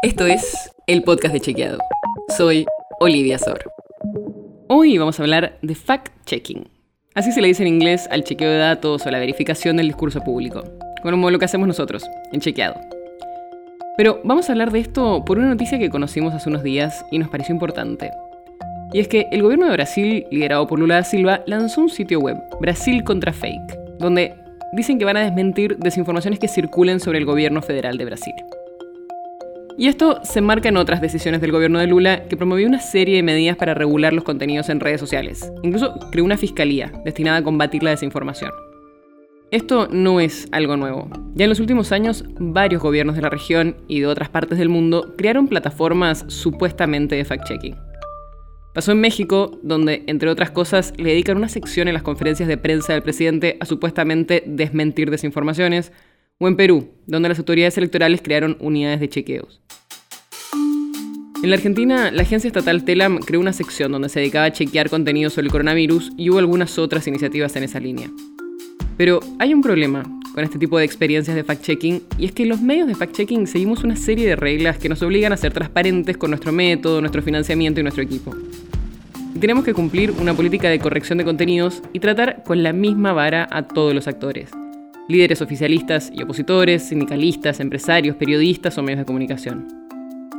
Esto es el podcast de Chequeado. Soy Olivia Sor. Hoy vamos a hablar de fact-checking. Así se le dice en inglés al chequeo de datos o la verificación del discurso público, como lo que hacemos nosotros, en Chequeado. Pero vamos a hablar de esto por una noticia que conocimos hace unos días y nos pareció importante. Y es que el gobierno de Brasil, liderado por Lula da Silva, lanzó un sitio web, Brasil contra Fake, donde dicen que van a desmentir desinformaciones que circulen sobre el gobierno federal de Brasil. Y esto se enmarca en otras decisiones del gobierno de Lula, que promovió una serie de medidas para regular los contenidos en redes sociales. Incluso creó una fiscalía destinada a combatir la desinformación. Esto no es algo nuevo. Ya en los últimos años, varios gobiernos de la región y de otras partes del mundo crearon plataformas supuestamente de fact-checking. Pasó en México, donde, entre otras cosas, le dedican una sección en las conferencias de prensa del presidente a supuestamente desmentir desinformaciones, o en Perú, donde las autoridades electorales crearon unidades de chequeos. En la Argentina, la agencia estatal Telam creó una sección donde se dedicaba a chequear contenido sobre el coronavirus y hubo algunas otras iniciativas en esa línea. Pero hay un problema con este tipo de experiencias de fact-checking y es que los medios de fact-checking seguimos una serie de reglas que nos obligan a ser transparentes con nuestro método, nuestro financiamiento y nuestro equipo. Tenemos que cumplir una política de corrección de contenidos y tratar con la misma vara a todos los actores líderes oficialistas y opositores, sindicalistas, empresarios, periodistas o medios de comunicación.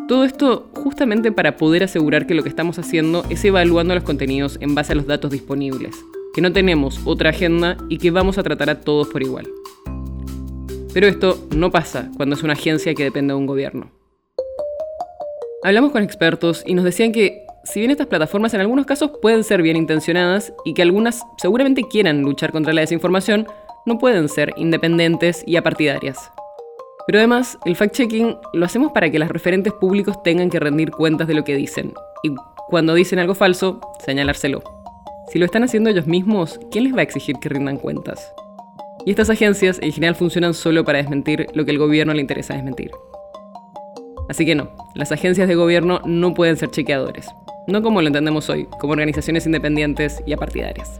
Todo esto justamente para poder asegurar que lo que estamos haciendo es evaluando los contenidos en base a los datos disponibles, que no tenemos otra agenda y que vamos a tratar a todos por igual. Pero esto no pasa cuando es una agencia que depende de un gobierno. Hablamos con expertos y nos decían que si bien estas plataformas en algunos casos pueden ser bien intencionadas y que algunas seguramente quieran luchar contra la desinformación, no pueden ser independientes y apartidarias. Pero además, el fact-checking lo hacemos para que los referentes públicos tengan que rendir cuentas de lo que dicen. Y cuando dicen algo falso, señalárselo. Si lo están haciendo ellos mismos, ¿quién les va a exigir que rindan cuentas? Y estas agencias en general funcionan solo para desmentir lo que el gobierno le interesa desmentir. Así que no, las agencias de gobierno no pueden ser chequeadores. No como lo entendemos hoy, como organizaciones independientes y apartidarias.